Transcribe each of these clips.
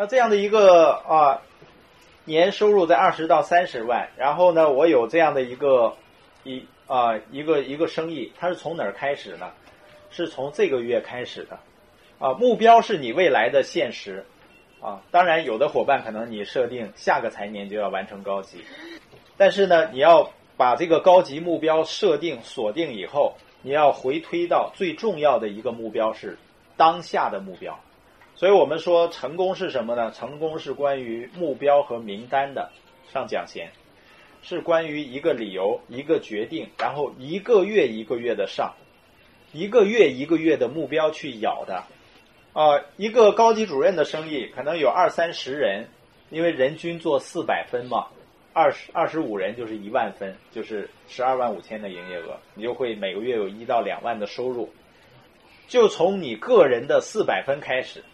那这样的一个啊，年收入在二十到三十万，然后呢，我有这样的一个一啊一个一个生意，它是从哪儿开始呢？是从这个月开始的，啊，目标是你未来的现实，啊，当然有的伙伴可能你设定下个财年就要完成高级，但是呢，你要把这个高级目标设定锁定以后，你要回推到最重要的一个目标是当下的目标，所以我们说成功是什么呢？成功是关于目标和名单的上讲前，是关于一个理由、一个决定，然后一个月一个月的上。一个月一个月的目标去咬的，啊，一个高级主任的生意可能有二三十人，因为人均做四百分嘛，二十二十五人就是一万分，就是十二万五千的营业额，你就会每个月有一到两万的收入，就从你个人的四百分开始，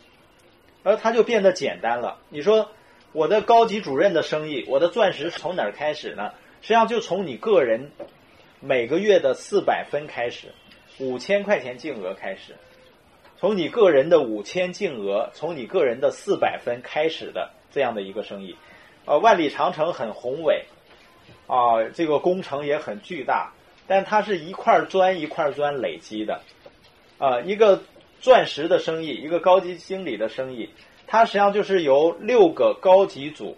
而它就变得简单了。你说我的高级主任的生意，我的钻石从哪儿开始呢？实际上就从你个人每个月的四百分开始。五千块钱净额开始，从你个人的五千净额，从你个人的四百分开始的这样的一个生意，呃，万里长城很宏伟，啊，这个工程也很巨大，但它是一块砖一块砖累积的，啊，一个钻石的生意，一个高级经理的生意，它实际上就是由六个高级组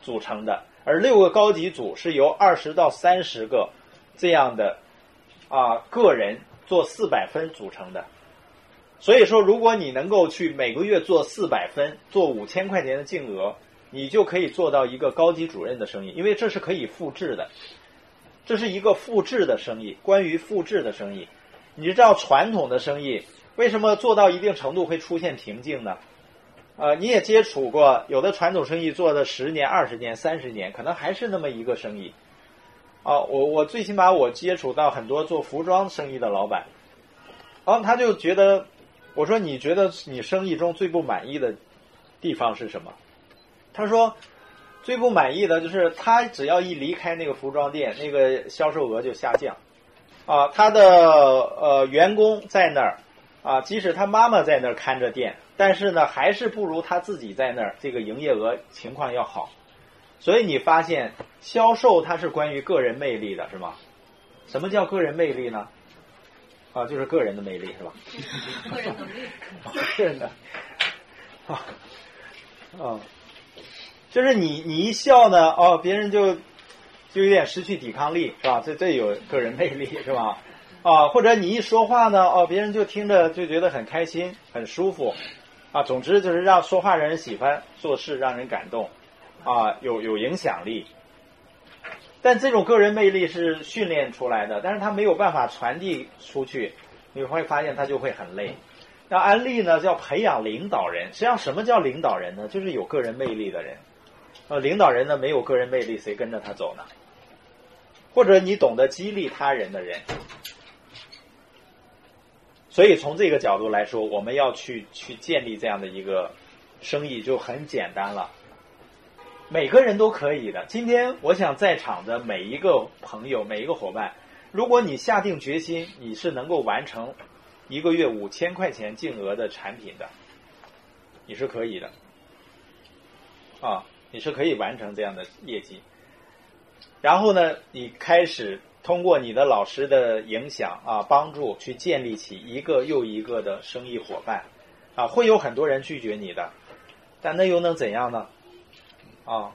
组成的，而六个高级组是由二十到三十个这样的。啊，个人做四百分组成的，所以说，如果你能够去每个月做四百分，做五千块钱的净额，你就可以做到一个高级主任的生意，因为这是可以复制的，这是一个复制的生意。关于复制的生意，你知道传统的生意为什么做到一定程度会出现瓶颈呢？呃，你也接触过，有的传统生意做了十年、二十年、三十年，可能还是那么一个生意。哦，我我最起码我接触到很多做服装生意的老板，然后他就觉得，我说你觉得你生意中最不满意的地方是什么？他说最不满意的就是他只要一离开那个服装店，那个销售额就下降。啊，他的呃员工在那儿，啊，即使他妈妈在那儿看着店，但是呢，还是不如他自己在那儿这个营业额情况要好。所以你发现销售它是关于个人魅力的，是吗？什么叫个人魅力呢？啊，就是个人的魅力，是吧？个人能力。个人的。啊啊，就是你你一笑呢，哦，别人就就有点失去抵抗力，是吧？这这有个人魅力，是吧？啊，或者你一说话呢，哦，别人就听着就觉得很开心、很舒服，啊，总之就是让说话让人喜欢，做事让人感动。啊，有有影响力，但这种个人魅力是训练出来的，但是他没有办法传递出去，你会发现他就会很累。那安利呢，叫培养领导人。实际上，什么叫领导人呢？就是有个人魅力的人。呃，领导人呢，没有个人魅力，谁跟着他走呢？或者你懂得激励他人的人。所以从这个角度来说，我们要去去建立这样的一个生意，就很简单了。每个人都可以的。今天，我想在场的每一个朋友、每一个伙伴，如果你下定决心，你是能够完成一个月五千块钱净额的产品的，你是可以的，啊，你是可以完成这样的业绩。然后呢，你开始通过你的老师的影响啊，帮助去建立起一个又一个的生意伙伴，啊，会有很多人拒绝你的，但那又能怎样呢？啊，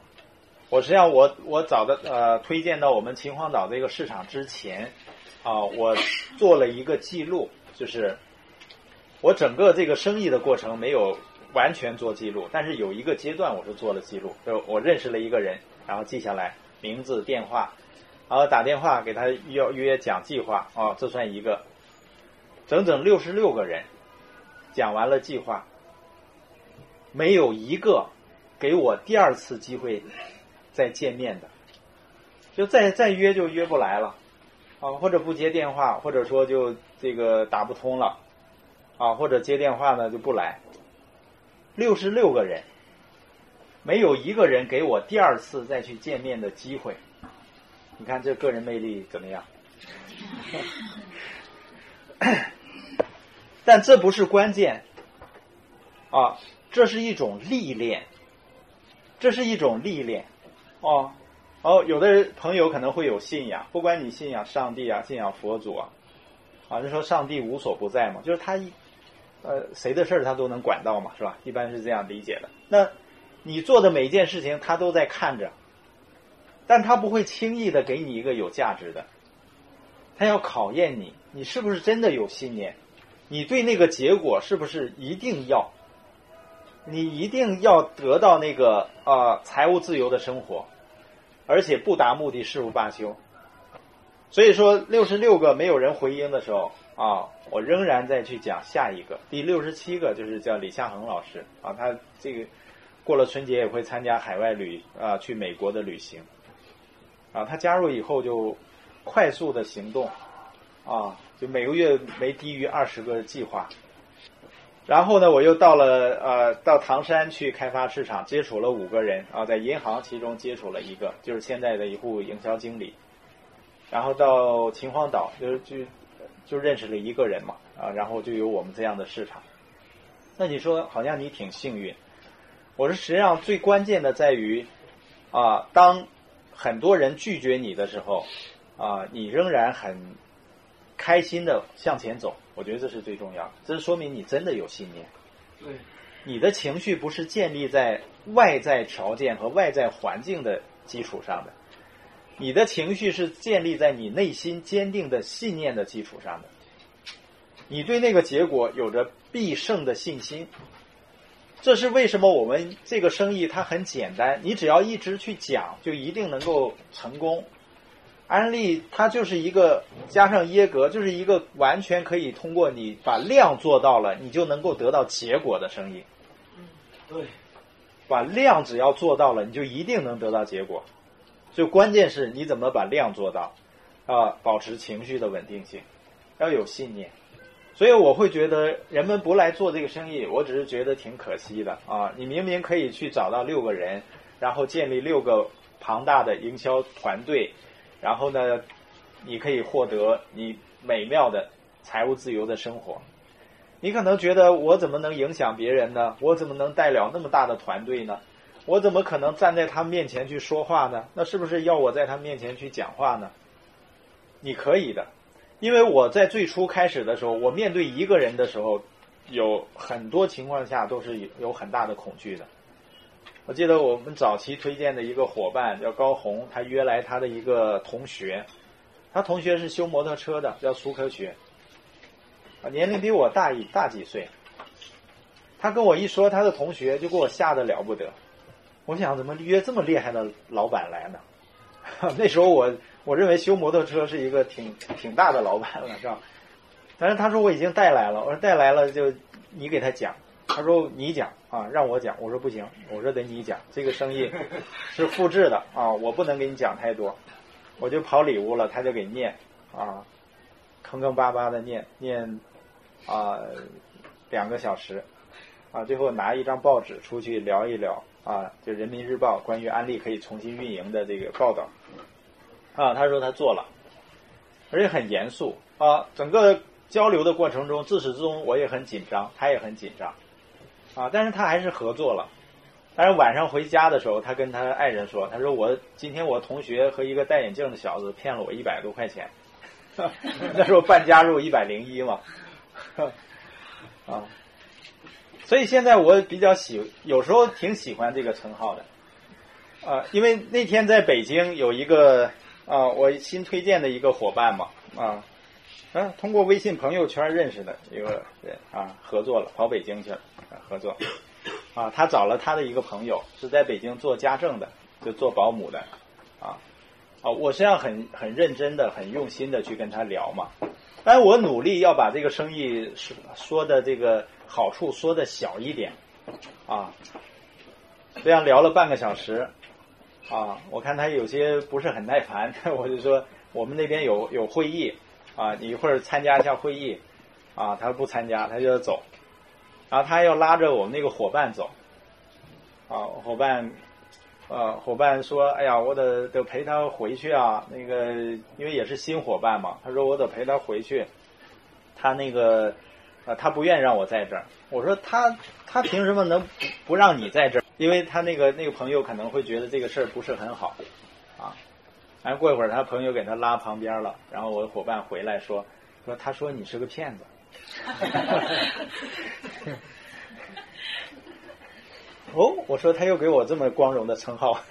我实际上我我找的呃推荐到我们秦皇岛这个市场之前，啊，我做了一个记录，就是我整个这个生意的过程没有完全做记录，但是有一个阶段我是做了记录，就我认识了一个人，然后记下来名字、电话，然后打电话给他约约讲计划，啊，这算一个，整整六十六个人讲完了计划，没有一个。给我第二次机会再见面的，就再再约就约不来了，啊，或者不接电话，或者说就这个打不通了，啊，或者接电话呢就不来。六十六个人，没有一个人给我第二次再去见面的机会。你看这个人魅力怎么样？但这不是关键，啊。这是一种历练，这是一种历练，哦，哦，有的朋友可能会有信仰，不管你信仰上帝啊，信仰佛祖啊，啊，就说上帝无所不在嘛，就是他一，呃，谁的事儿他都能管到嘛，是吧？一般是这样理解的。那你做的每一件事情，他都在看着，但他不会轻易的给你一个有价值的，他要考验你，你是不是真的有信念，你对那个结果是不是一定要，你一定要得到那个啊财务自由的生活，而且不达目的誓不罢休。所以说六十六个没有人回应的时候啊，我仍然再去讲下一个第六十七个，就是叫李夏恒老师啊，他这个。过了春节也会参加海外旅啊，去美国的旅行，啊，他加入以后就快速的行动，啊，就每个月没低于二十个计划，然后呢，我又到了呃，到唐山去开发市场，接触了五个人啊，在银行其中接触了一个，就是现在的一户营销经理，然后到秦皇岛就就就认识了一个人嘛，啊，然后就有我们这样的市场，那你说好像你挺幸运。我说，实际上最关键的在于，啊，当很多人拒绝你的时候，啊，你仍然很开心的向前走。我觉得这是最重要的，这是说明你真的有信念。对，你的情绪不是建立在外在条件和外在环境的基础上的，你的情绪是建立在你内心坚定的信念的基础上的。你对那个结果有着必胜的信心。这是为什么？我们这个生意它很简单，你只要一直去讲，就一定能够成功。安利它就是一个加上耶格，就是一个完全可以通过你把量做到了，你就能够得到结果的生意。嗯，对，把量只要做到了，你就一定能得到结果。就关键是你怎么把量做到啊？保持情绪的稳定性，要有信念。所以我会觉得人们不来做这个生意，我只是觉得挺可惜的啊！你明明可以去找到六个人，然后建立六个庞大的营销团队，然后呢，你可以获得你美妙的财务自由的生活。你可能觉得我怎么能影响别人呢？我怎么能带了那么大的团队呢？我怎么可能站在他面前去说话呢？那是不是要我在他面前去讲话呢？你可以的。因为我在最初开始的时候，我面对一个人的时候，有很多情况下都是有很大的恐惧的。我记得我们早期推荐的一个伙伴叫高红，他约来他的一个同学，他同学是修摩托车的，叫苏科学，啊，年龄比我大一大几岁。他跟我一说他的同学，就给我吓得了不得。我想怎么约这么厉害的老板来呢？那时候我。我认为修摩托车是一个挺挺大的老板了，是吧？但是他说我已经带来了，我说带来了就你给他讲，他说你讲啊，让我讲，我说不行，我说得你讲，这个生意是复制的啊，我不能给你讲太多，我就跑里屋了，他就给念啊，坑坑巴巴的念念啊两个小时啊，最后拿一张报纸出去聊一聊啊，就人民日报关于安利可以重新运营的这个报道。啊，他说他做了，而且很严肃啊。整个交流的过程中，自始至终我也很紧张，他也很紧张啊。但是他还是合作了。但是晚上回家的时候，他跟他爱人说：“他说我今天我同学和一个戴眼镜的小子骗了我一百多块钱。”那时候办加入一百零一嘛，啊。所以现在我比较喜，有时候挺喜欢这个称号的啊，因为那天在北京有一个。啊，我新推荐的一个伙伴嘛，啊，嗯，通过微信朋友圈认识的一个人啊，合作了，跑北京去了，合作，啊，他找了他的一个朋友，是在北京做家政的，就做保姆的，啊，啊，我实际上很很认真的、很用心的去跟他聊嘛，但我努力要把这个生意说说的这个好处说的小一点，啊，这样聊了半个小时。啊，我看他有些不是很耐烦，我就说我们那边有有会议，啊，你一会儿参加一下会议，啊，他不参加，他就要走，然后他要拉着我们那个伙伴走，啊，伙伴，呃，伙伴说，哎呀，我得得陪他回去啊，那个因为也是新伙伴嘛，他说我得陪他回去，他那个啊，他不愿让我在这儿。我说他他凭什么能不让你在这儿？因为他那个那个朋友可能会觉得这个事儿不是很好，啊，然后过一会儿他朋友给他拉旁边了，然后我的伙伴回来说说他说你是个骗子。哦，我说他又给我这么光荣的称号。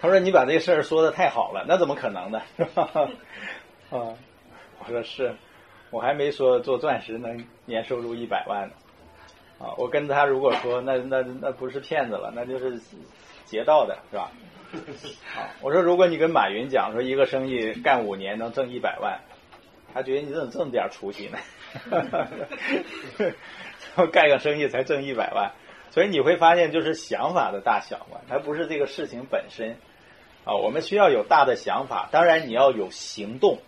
他说：“你把这事儿说的太好了，那怎么可能呢？是吧？”啊，我说是，我还没说做钻石能年收入一百万呢。啊，我跟他如果说那那那不是骗子了，那就是劫道的，是吧？啊，我说如果你跟马云讲说一个生意干五年能挣一百万，他觉得你怎么这么点出息呢？干个生意才挣一百万，所以你会发现就是想法的大小嘛，它不是这个事情本身。啊，我们需要有大的想法，当然你要有行动。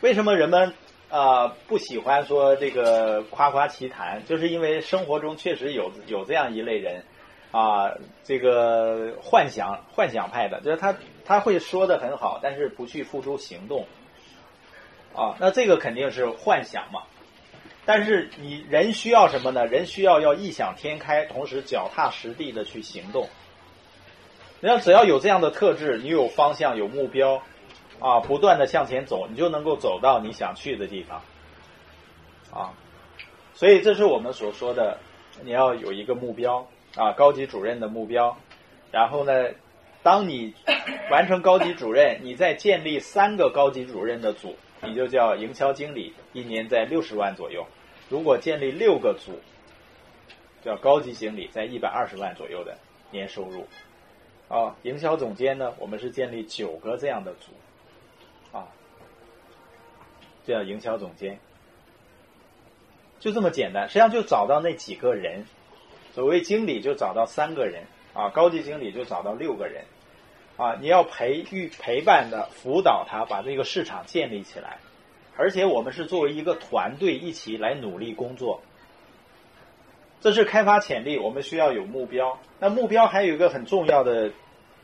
为什么人们啊不喜欢说这个夸夸其谈？就是因为生活中确实有有这样一类人啊，这个幻想幻想派的，就是他他会说的很好，但是不去付出行动。啊，那这个肯定是幻想嘛。但是你人需要什么呢？人需要要异想天开，同时脚踏实地的去行动。你要只要有这样的特质，你有方向、有目标，啊，不断的向前走，你就能够走到你想去的地方，啊，所以这是我们所说的，你要有一个目标啊，高级主任的目标，然后呢，当你完成高级主任，你再建立三个高级主任的组，你就叫营销经理，一年在六十万左右。如果建立六个组，叫高级经理，在一百二十万左右的年收入。啊，营销总监呢？我们是建立九个这样的组，这样营销总监就这么简单。实际上就找到那几个人，所谓经理就找到三个人，啊，高级经理就找到六个人，啊，你要培育、陪伴的辅导他，把这个市场建立起来。而且我们是作为一个团队一起来努力工作。这是开发潜力，我们需要有目标。那目标还有一个很重要的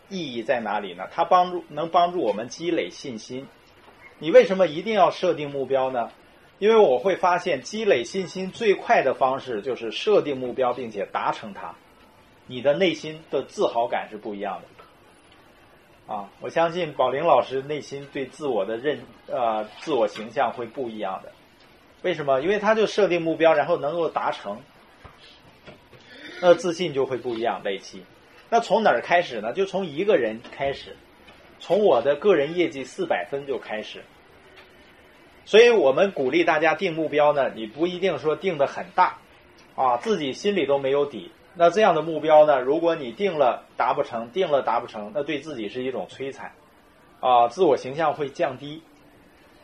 意义在哪里呢？它帮助能帮助我们积累信心。你为什么一定要设定目标呢？因为我会发现，积累信心最快的方式就是设定目标，并且达成它。你的内心的自豪感是不一样的。啊，我相信宝林老师内心对自我的认呃自我形象会不一样的。为什么？因为他就设定目标，然后能够达成。那自信就会不一样，累积。那从哪儿开始呢？就从一个人开始，从我的个人业绩四百分就开始。所以我们鼓励大家定目标呢，你不一定说定的很大，啊，自己心里都没有底。那这样的目标呢，如果你定了达不成，定了达不成，那对自己是一种摧残，啊，自我形象会降低。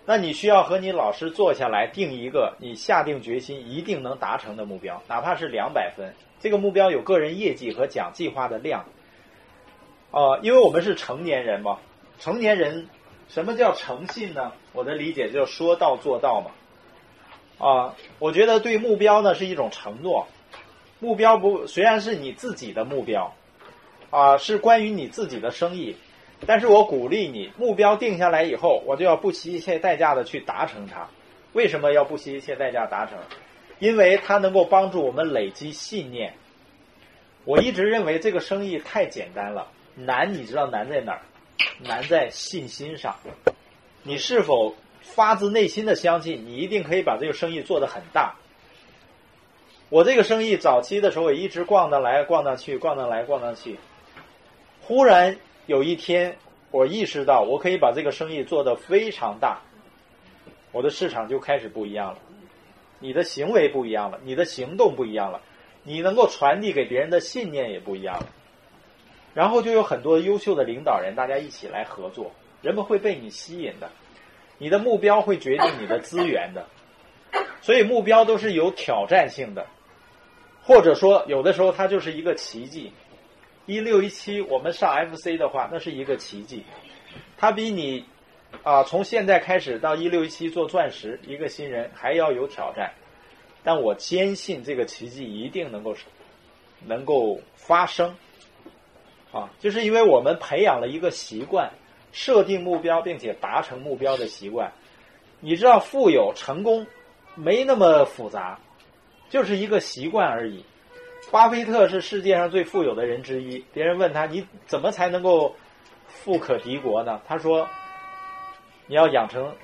那你需要和你老师坐下来定一个你下定决心一定能达成的目标，哪怕是两百分。这个目标有个人业绩和讲计划的量，啊，因为我们是成年人嘛，成年人什么叫诚信呢？我的理解就是说到做到嘛，啊，我觉得对目标呢是一种承诺，目标不虽然是你自己的目标，啊，是关于你自己的生意，但是我鼓励你目标定下来以后，我就要不惜一切代价的去达成它。为什么要不惜一切代价达成？因为它能够帮助我们累积信念。我一直认为这个生意太简单了，难你知道难在哪儿？难在信心上。你是否发自内心的相信你一定可以把这个生意做得很大？我这个生意早期的时候也一直逛荡来逛荡去，逛荡来逛荡去。忽然有一天，我意识到我可以把这个生意做得非常大，我的市场就开始不一样了。你的行为不一样了，你的行动不一样了，你能够传递给别人的信念也不一样了。然后就有很多优秀的领导人，大家一起来合作，人们会被你吸引的。你的目标会决定你的资源的，所以目标都是有挑战性的，或者说有的时候它就是一个奇迹。一六一七我们上 FC 的话，那是一个奇迹，它比你。啊，从现在开始到一六一七做钻石，一个新人还要有挑战，但我坚信这个奇迹一定能够能够发生。啊，就是因为我们培养了一个习惯，设定目标并且达成目标的习惯，你知道，富有成功没那么复杂，就是一个习惯而已。巴菲特是世界上最富有的人之一。别人问他你怎么才能够富可敌国呢？他说：“你要养成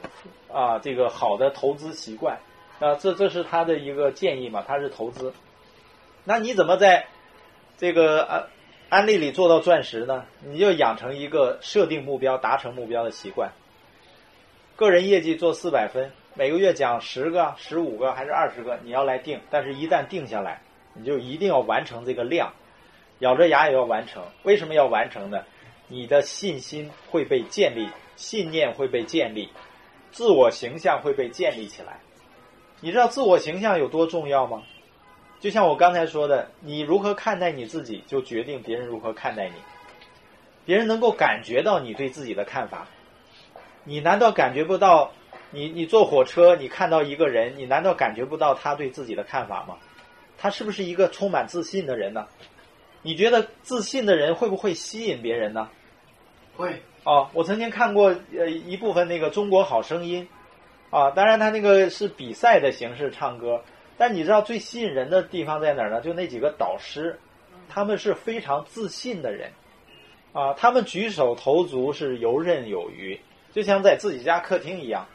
啊这个好的投资习惯啊，这这是他的一个建议嘛。他是投资，那你怎么在这个安安利里做到钻石呢？你就养成一个设定目标、达成目标的习惯。个人业绩做四百分，每个月讲十个、十五个还是二十个，你要来定。但是一旦定下来。”你就一定要完成这个量，咬着牙也要完成。为什么要完成呢？你的信心会被建立，信念会被建立，自我形象会被建立起来。你知道自我形象有多重要吗？就像我刚才说的，你如何看待你自己，就决定别人如何看待你。别人能够感觉到你对自己的看法，你难道感觉不到？你你坐火车，你看到一个人，你难道感觉不到他对自己的看法吗？他是不是一个充满自信的人呢？你觉得自信的人会不会吸引别人呢？会。哦，我曾经看过呃一部分那个《中国好声音》，啊，当然他那个是比赛的形式唱歌，但你知道最吸引人的地方在哪儿呢？就那几个导师，他们是非常自信的人，啊，他们举手投足是游刃有余，就像在自己家客厅一样，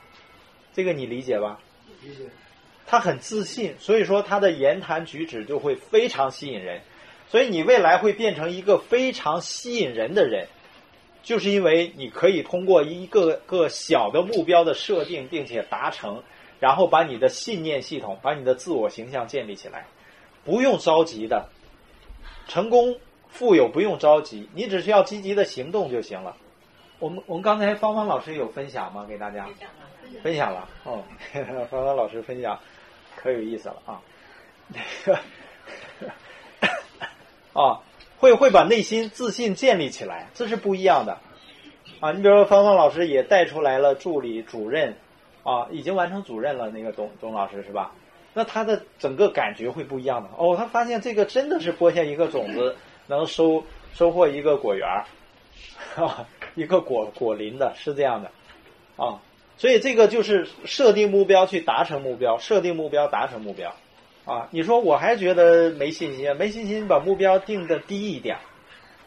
这个你理解吧？理解。他很自信，所以说他的言谈举止就会非常吸引人，所以你未来会变成一个非常吸引人的人，就是因为你可以通过一个个小的目标的设定，并且达成，然后把你的信念系统、把你的自我形象建立起来，不用着急的，成功富有不用着急，你只需要积极的行动就行了。我们我们刚才芳芳老师有分享吗？给大家分享了哦，芳芳老师分享。可有意思了啊！那个啊，会会把内心自信建立起来，这是不一样的啊。你比如说，芳芳老师也带出来了助理主任啊，已经完成主任了。那个董董老师是吧？那他的整个感觉会不一样的哦。他发现这个真的是播下一个种子，能收收获一个果园儿，一个果果林的，是这样的啊。所以这个就是设定目标去达成目标，设定目标达成目标，啊，你说我还觉得没信心，没信心把目标定的低一点，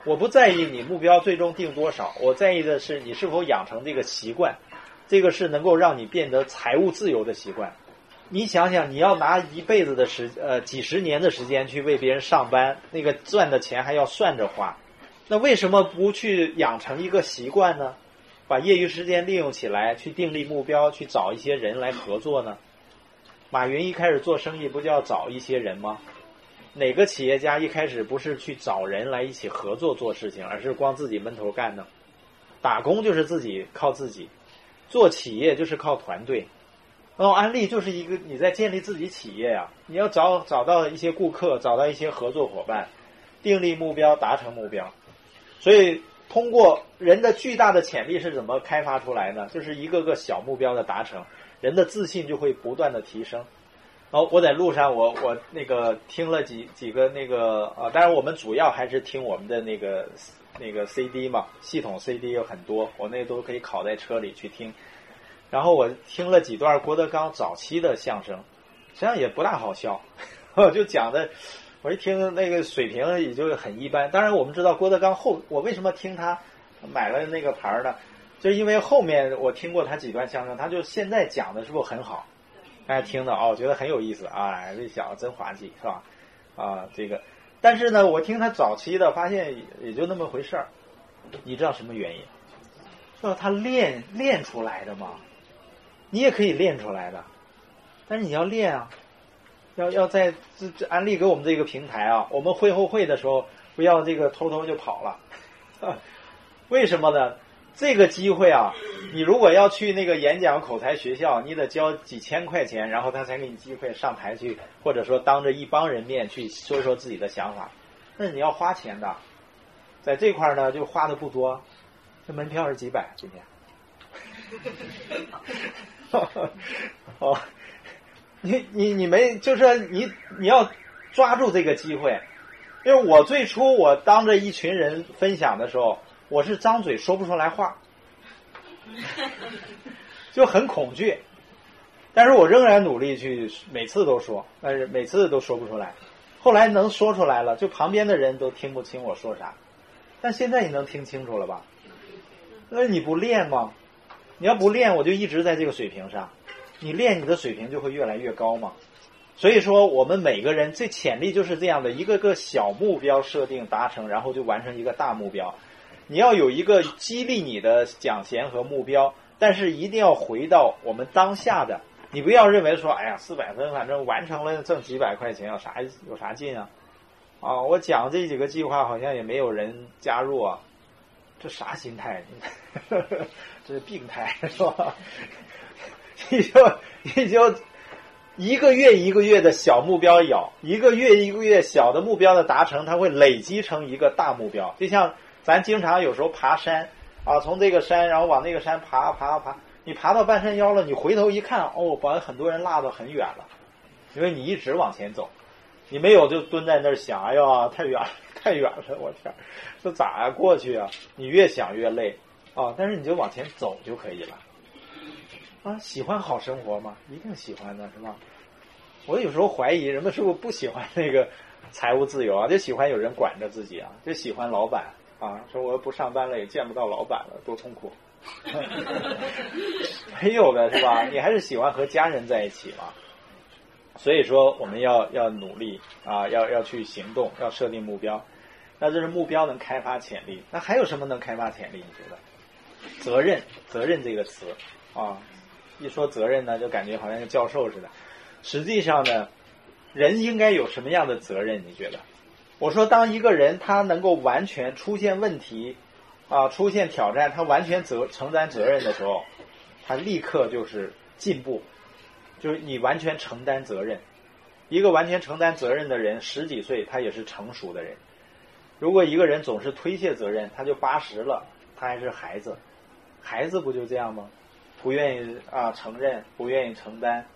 我不在意你目标最终定多少，我在意的是你是否养成这个习惯，这个是能够让你变得财务自由的习惯。你想想，你要拿一辈子的时呃几十年的时间去为别人上班，那个赚的钱还要算着花，那为什么不去养成一个习惯呢？把业余时间利用起来，去订立目标，去找一些人来合作呢？马云一开始做生意不就要找一些人吗？哪个企业家一开始不是去找人来一起合作做事情，而是光自己闷头干呢？打工就是自己靠自己，做企业就是靠团队。哦，安利就是一个你在建立自己企业呀，你要找找到一些顾客，找到一些合作伙伴，订立目标，达成目标，所以。通过人的巨大的潜力是怎么开发出来呢？就是一个个小目标的达成，人的自信就会不断的提升。哦，我在路上，我我那个听了几几个那个啊，当然我们主要还是听我们的那个那个 CD 嘛，系统 CD 有很多，我那都可以拷在车里去听。然后我听了几段郭德纲早期的相声，实际上也不大好笑，就讲的。我一听那个水平也就很一般。当然，我们知道郭德纲后，我为什么听他买了那个牌呢？就因为后面我听过他几段相声，他就现在讲的是不是很好？大家听的哦，觉得很有意思啊，这小子真滑稽，是吧？啊，这个，但是呢，我听他早期的，发现也就那么回事儿。你知道什么原因？说他练练出来的嘛，你也可以练出来的，但是你要练啊。要要在这这安利给我们这个平台啊，我们会后会的时候不要这个偷偷就跑了，为什么呢？这个机会啊，你如果要去那个演讲口才学校，你得交几千块钱，然后他才给你机会上台去，或者说当着一帮人面去说说自己的想法，那你要花钱的，在这块呢就花的不多，这门票是几百今天，哦。你你你没就是你你要抓住这个机会，因为我最初我当着一群人分享的时候，我是张嘴说不出来话，就很恐惧。但是我仍然努力去，每次都说，但是每次都说不出来。后来能说出来了，就旁边的人都听不清我说啥。但现在你能听清楚了吧？那你不练吗？你要不练，我就一直在这个水平上。你练，你的水平就会越来越高嘛。所以说，我们每个人这潜力就是这样的一个个小目标设定达成，然后就完成一个大目标。你要有一个激励你的奖衔和目标，但是一定要回到我们当下的。你不要认为说，哎呀，四百分，反正完成了挣几百块钱，有啥有啥劲啊？啊，我讲这几个计划好像也没有人加入啊，这啥心态？这是病态是吧？你就 你就一个月一个月的小目标咬，一个月一个月小的目标的达成，它会累积成一个大目标。就像咱经常有时候爬山啊，从这个山然后往那个山爬爬爬。你爬到半山腰了，你回头一看，哦，把很多人落得很远了，因为你一直往前走，你没有就蹲在那儿想，哎呀，太远了 太远了，我天，这咋过去啊？你越想越累啊，但是你就往前走就可以了。啊，喜欢好生活吗？一定喜欢的是吧？我有时候怀疑人们是不是不喜欢那个财务自由啊，就喜欢有人管着自己啊，就喜欢老板啊，说我不上班了也见不到老板了，多痛苦。没有的是吧？你还是喜欢和家人在一起嘛。所以说，我们要要努力啊，要要去行动，要设定目标。那这是目标能开发潜力。那还有什么能开发潜力？你觉得？责任，责任这个词啊，一说责任呢，就感觉好像个教授似的。实际上呢，人应该有什么样的责任？你觉得？我说，当一个人他能够完全出现问题。啊，出现挑战，他完全责承担责任的时候，他立刻就是进步，就是你完全承担责任。一个完全承担责任的人，十几岁他也是成熟的人。如果一个人总是推卸责任，他就八十了，他还是孩子。孩子不就这样吗？不愿意啊承认，不愿意承担。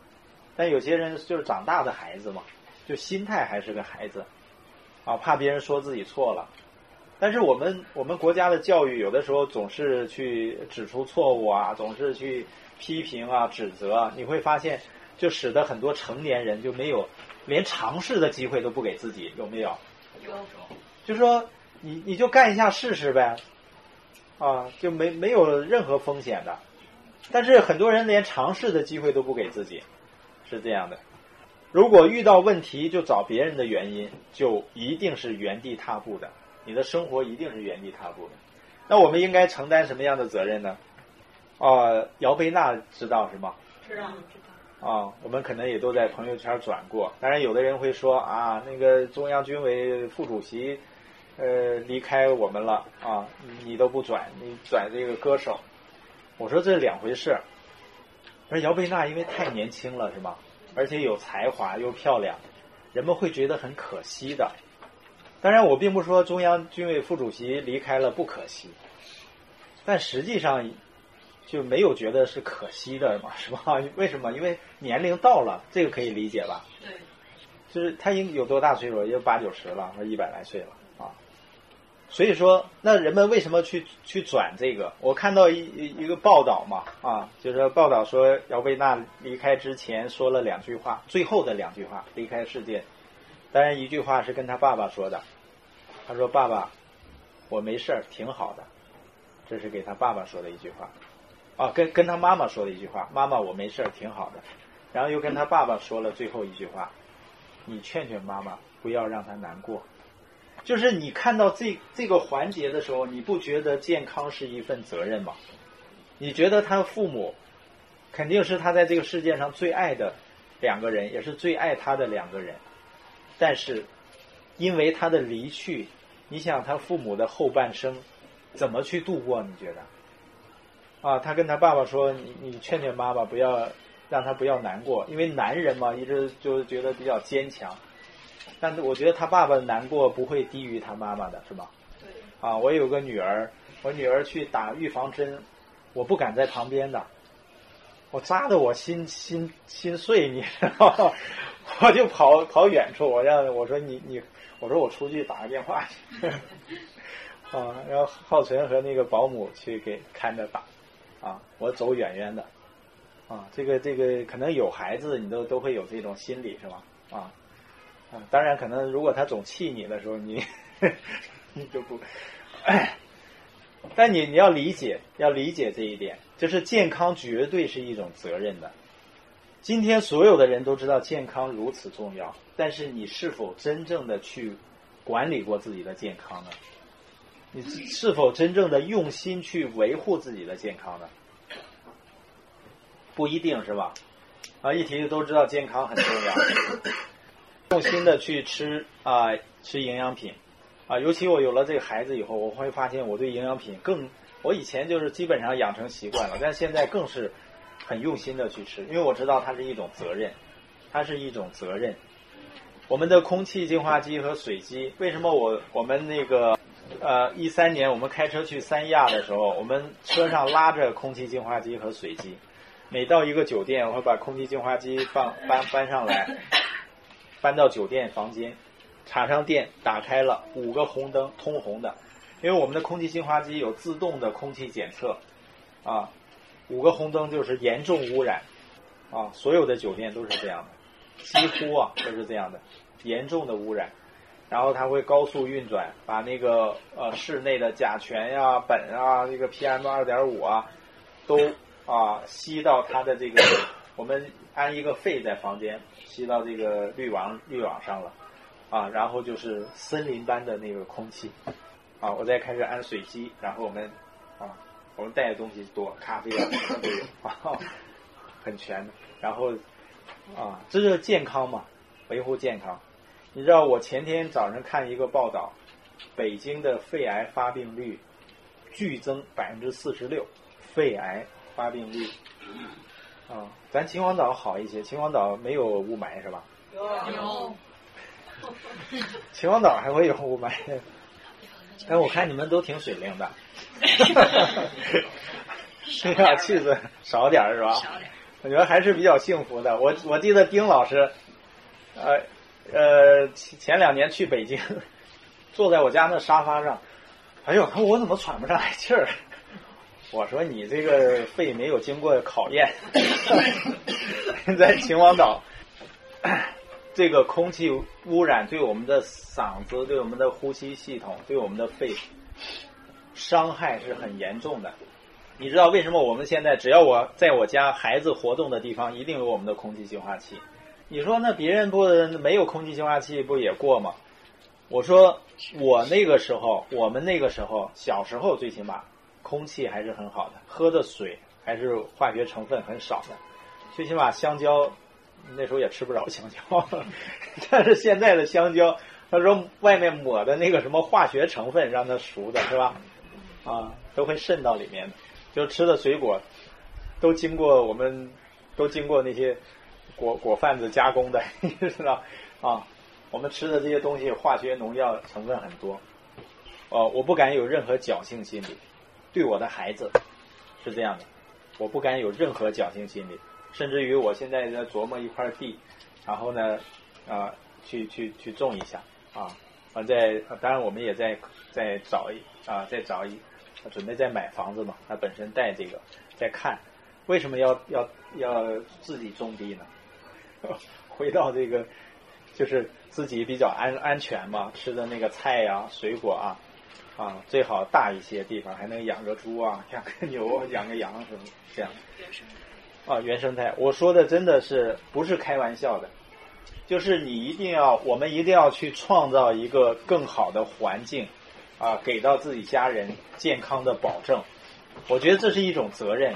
但有些人就是长大的孩子嘛，就心态还是个孩子，啊，怕别人说自己错了。但是我们我们国家的教育有的时候总是去指出错误啊，总是去批评啊、指责啊，你会发现，就使得很多成年人就没有连尝试的机会都不给自己，有没有？有。就是说，你你就干一下试试呗，啊，就没没有任何风险的。但是很多人连尝试的机会都不给自己，是这样的。如果遇到问题就找别人的原因，就一定是原地踏步的。你的生活一定是原地踏步的，那我们应该承担什么样的责任呢？哦，姚贝娜知道是吗？知道，知道。啊，我们可能也都在朋友圈转过。当然，有的人会说啊，那个中央军委副主席，呃，离开我们了啊，你都不转，你转这个歌手。我说这是两回事。而姚贝娜因为太年轻了，是吗？而且有才华又漂亮，人们会觉得很可惜的。当然，我并不说中央军委副主席离开了不可惜，但实际上就没有觉得是可惜的嘛，是吧？为什么？因为年龄到了，这个可以理解吧？对，就是他应有多大岁数？也有八九十了，或一百来岁了啊。所以说，那人们为什么去去转这个？我看到一一个报道嘛，啊，就是报道说姚贝娜离开之前说了两句话，最后的两句话，离开世界。当然，一句话是跟他爸爸说的，他说：“爸爸，我没事儿，挺好的。”这是给他爸爸说的一句话，啊，跟跟他妈妈说的一句话：“妈妈，我没事儿，挺好的。”然后又跟他爸爸说了最后一句话：“你劝劝妈妈，不要让她难过。”就是你看到这这个环节的时候，你不觉得健康是一份责任吗？你觉得他父母肯定是他在这个世界上最爱的两个人，也是最爱他的两个人。但是，因为他的离去，你想他父母的后半生怎么去度过？你觉得？啊，他跟他爸爸说：“你你劝劝妈妈，不要让他不要难过，因为男人嘛，一直就觉得比较坚强。但是我觉得他爸爸难过不会低于他妈妈的，是吧？对。啊，我有个女儿，我女儿去打预防针，我不敢在旁边的，我扎的我心心心碎，你知道吗？我就跑跑远处，我让我说你你，我说我出去打个电话去，啊，然后浩存和那个保姆去给看着打，啊，我走远远的，啊，这个这个可能有孩子，你都都会有这种心理是吧？啊当然可能如果他总气你的时候，你 你就不，但你你要理解，要理解这一点，就是健康绝对是一种责任的。今天所有的人都知道健康如此重要，但是你是否真正的去管理过自己的健康呢？你是否真正的用心去维护自己的健康呢？不一定是吧？啊，一提都知道健康很重要，用心的去吃啊，吃营养品啊，尤其我有了这个孩子以后，我会发现我对营养品更，我以前就是基本上养成习惯了，但现在更是很用心的去吃，因为我知道它是一种责任，它是一种责任。我们的空气净化机和水机，为什么我我们那个呃一三年我们开车去三亚的时候，我们车上拉着空气净化机和水机。每到一个酒店，我会把空气净化机放搬搬上来，搬到酒店房间，插上电，打开了五个红灯通红的，因为我们的空气净化机有自动的空气检测，啊，五个红灯就是严重污染，啊，所有的酒店都是这样的，几乎啊都是这样的，严重的污染，然后它会高速运转，把那个呃室内的甲醛呀、苯啊、这个 PM 二点五啊都。啊，吸到它的这个，我们安一个肺在房间，吸到这个滤网滤网上了，啊，然后就是森林般的那个空气，啊，我再开始安水机，然后我们，啊，我们带的东西多，咖啡啊什么都有，啊，很全的，然后，啊，这就是健康嘛，维护健康。你知道我前天早上看一个报道，北京的肺癌发病率剧增百分之四十六，肺癌。发病率，啊，咱秦皇岛好一些，秦皇岛没有雾霾是吧？有。秦皇岛还会有雾霾？哎，我看你们都挺水灵的。生氧气子少点是吧？少点。我觉得还是比较幸福的。我我记得丁老师，呃呃，前两年去北京，坐在我家那沙发上，哎呦，看我怎么喘不上来气儿。我说你这个肺没有经过考验，在秦皇岛，这个空气污染对我们的嗓子、对我们的呼吸系统、对我们的肺伤害是很严重的。你知道为什么我们现在只要我在我家孩子活动的地方，一定有我们的空气净化器？你说那别人不没有空气净化器不也过吗？我说我那个时候，我们那个时候小时候最起码。空气还是很好的，喝的水还是化学成分很少的，最起码香蕉那时候也吃不着香蕉，但是现在的香蕉，他说外面抹的那个什么化学成分让它熟的是吧？啊，都会渗到里面的，就吃的水果都经过我们都经过那些果果贩子加工的，你知道啊？我们吃的这些东西化学农药成分很多，哦，我不敢有任何侥幸心理。对我的孩子是这样的，我不敢有任何侥幸心理，甚至于我现在在琢磨一块地，然后呢，啊，去去去种一下啊，啊，在当然我们也在在找一啊，在找一准备在买房子嘛，他本身带这个在看，为什么要要要自己种地呢？回到这个就是自己比较安安全嘛，吃的那个菜呀、水果啊。啊，最好大一些地方还能养个猪啊，养个牛，养个羊什么这样。啊，原生态，我说的真的是不是开玩笑的，就是你一定要，我们一定要去创造一个更好的环境，啊，给到自己家人健康的保证。我觉得这是一种责任。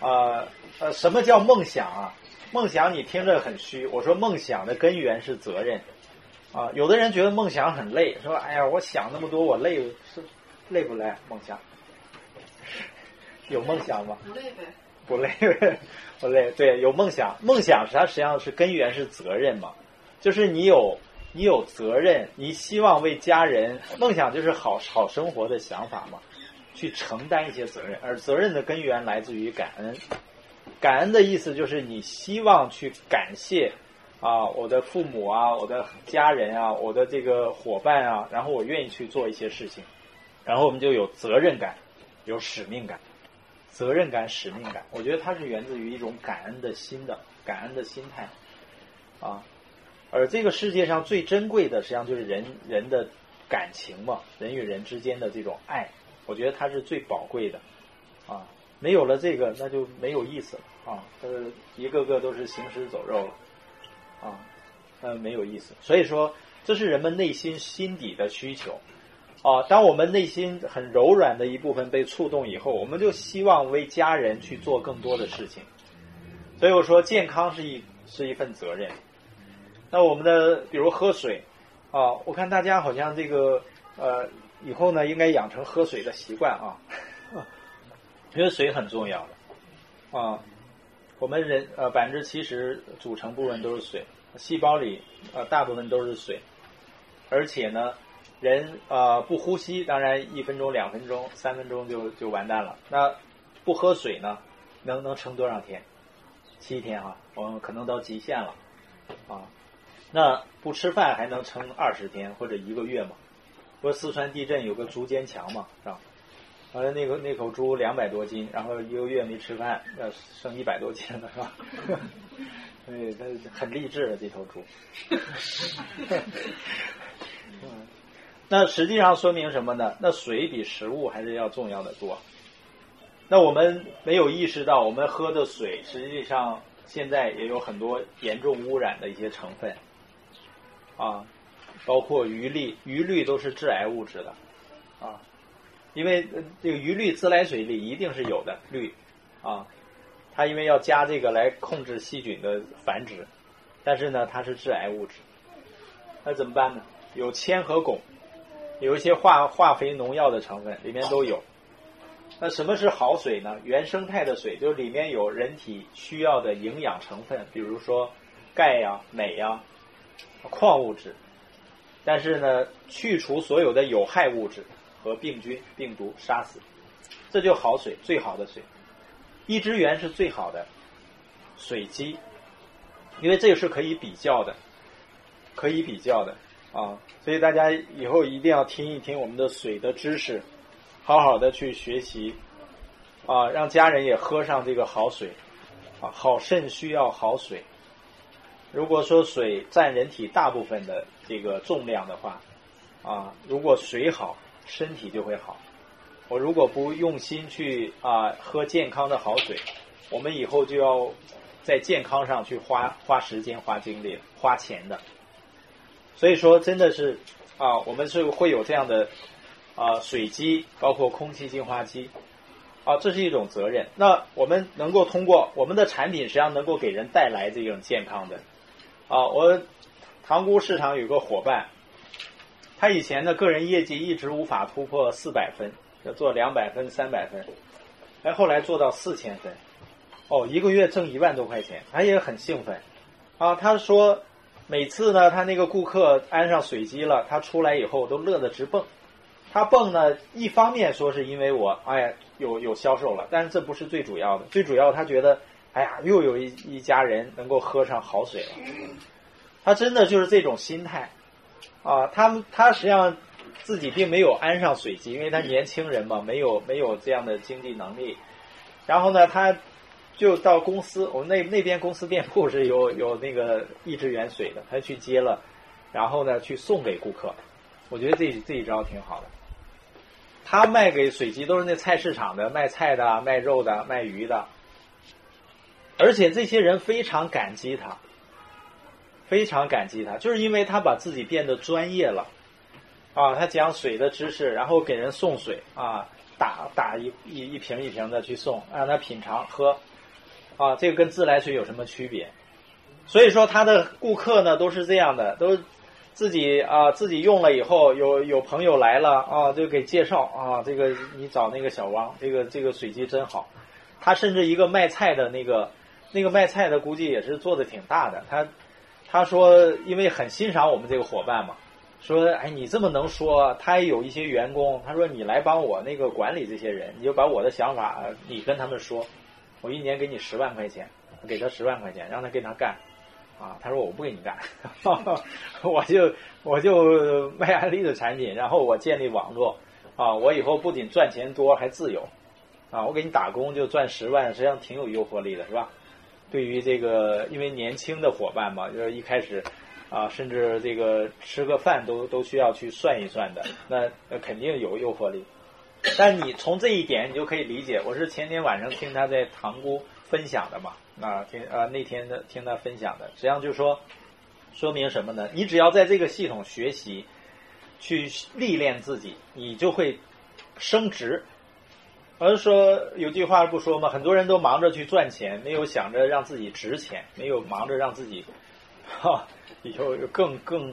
啊，呃，什么叫梦想啊？梦想你听着很虚，我说梦想的根源是责任。啊，有的人觉得梦想很累，说：“哎呀，我想那么多，我累是累不累？梦想有梦想吗？不累呗，不累，不累。对，有梦想，梦想它实际上是根源是责任嘛，就是你有你有责任，你希望为家人，梦想就是好好生活的想法嘛，去承担一些责任，而责任的根源来自于感恩，感恩的意思就是你希望去感谢。啊，我的父母啊，我的家人啊，我的这个伙伴啊，然后我愿意去做一些事情，然后我们就有责任感，有使命感。责任感、使命感。我觉得它是源自于一种感恩的心的感恩的心态啊。而这个世界上最珍贵的，实际上就是人人的感情嘛，人与人之间的这种爱，我觉得它是最宝贵的啊。没有了这个，那就没有意思了啊。呃，一个个都是行尸走肉了啊，呃，没有意思。所以说，这是人们内心心底的需求啊。当我们内心很柔软的一部分被触动以后，我们就希望为家人去做更多的事情。所以我说，健康是一是一份责任。那我们的比如喝水啊，我看大家好像这个呃，以后呢应该养成喝水的习惯啊，因为水很重要的啊。我们人呃百分之七十组成部分都是水，细胞里呃大部分都是水，而且呢人呃不呼吸，当然一分钟、两分钟、三分钟就就完蛋了。那不喝水呢，能能撑多少天？七天啊，我们可能到极限了啊。那不吃饭还能撑二十天或者一个月吗？不是四川地震有个竹坚强嘛，是吧？完了那个那口猪两百多斤，然后一个月没吃饭，要剩一百多斤了，是吧？所以它很励志的这头猪。那实际上说明什么呢？那水比食物还是要重要的多。那我们没有意识到，我们喝的水实际上现在也有很多严重污染的一些成分。啊，包括鱼氯，鱼氯都是致癌物质的，啊，因为这个鱼氯自来水里一定是有的氯，啊，它因为要加这个来控制细菌的繁殖，但是呢，它是致癌物质，那怎么办呢？有铅和汞，有一些化化肥、农药的成分里面都有。那什么是好水呢？原生态的水就是里面有人体需要的营养成分，比如说钙呀、镁呀。矿物质，但是呢，去除所有的有害物质和病菌、病毒，杀死，这就好水，最好的水。一支源是最好的水基，因为这个是可以比较的，可以比较的啊。所以大家以后一定要听一听我们的水的知识，好好的去学习啊，让家人也喝上这个好水啊。好肾需要好水。如果说水占人体大部分的这个重量的话，啊，如果水好，身体就会好。我如果不用心去啊喝健康的好水，我们以后就要在健康上去花花时间、花精力、花钱的。所以说，真的是啊，我们是会有这样的啊水机，包括空气净化机，啊，这是一种责任。那我们能够通过我们的产品，实际上能够给人带来这种健康的。啊，我塘沽市场有个伙伴，他以前的个人业绩一直无法突破四百分，要做两百分、三百分，哎，后来做到四千分，哦，一个月挣一万多块钱，他也很兴奋。啊，他说每次呢，他那个顾客安上水机了，他出来以后都乐得直蹦。他蹦呢，一方面说是因为我，哎，有有销售了，但是这不是最主要的，最主要他觉得。哎呀，又有一一家人能够喝上好水了，他真的就是这种心态啊！他们他实际上自己并没有安上水机，因为他年轻人嘛，没有没有这样的经济能力。然后呢，他就到公司，我们那那边公司店铺是有有那个一支源水的，他去接了，然后呢去送给顾客。我觉得这这一招挺好的。他卖给水机都是那菜市场的，卖菜的、卖肉的、卖鱼的。而且这些人非常感激他，非常感激他，就是因为他把自己变得专业了，啊，他讲水的知识，然后给人送水啊，打打一一一瓶一瓶的去送，让他品尝喝，啊，这个跟自来水有什么区别？所以说他的顾客呢都是这样的，都自己啊自己用了以后，有有朋友来了啊，就给介绍啊，这个你找那个小汪，这个这个水机真好，他甚至一个卖菜的那个。那个卖菜的估计也是做的挺大的，他他说因为很欣赏我们这个伙伴嘛，说哎你这么能说，他也有一些员工，他说你来帮我那个管理这些人，你就把我的想法你跟他们说，我一年给你十万块钱，给他十万块钱让他跟他干，啊他说我不给你干，我就我就卖安利的产品，然后我建立网络，啊我以后不仅赚钱多还自由。啊，我给你打工就赚十万，实际上挺有诱惑力的，是吧？对于这个，因为年轻的伙伴嘛，就是一开始，啊，甚至这个吃个饭都都需要去算一算的，那那肯定有诱惑力。但你从这一点，你就可以理解。我是前天晚上听他在塘沽分享的嘛，啊，听啊那天的听他分享的，实际上就是说，说明什么呢？你只要在这个系统学习，去历练自己，你就会升职。而是说有句话不说吗？很多人都忙着去赚钱，没有想着让自己值钱，没有忙着让自己，哈，以后更更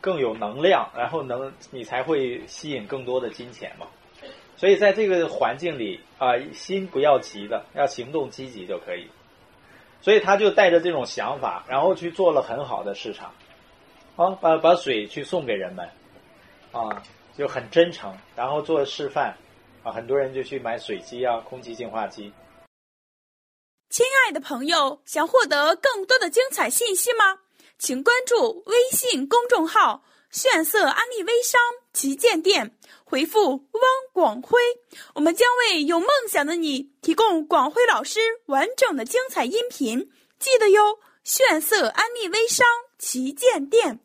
更有能量，然后能你才会吸引更多的金钱嘛。所以在这个环境里啊，心不要急的，要行动积极就可以。所以他就带着这种想法，然后去做了很好的市场，啊，把把水去送给人们，啊，就很真诚，然后做示范。啊，很多人就去买水机啊，空气净化机。亲爱的朋友，想获得更多的精彩信息吗？请关注微信公众号“炫色安利微商旗舰店”，回复“汪广辉”，我们将为有梦想的你提供广辉老师完整的精彩音频。记得哟，炫色安利微商旗舰店。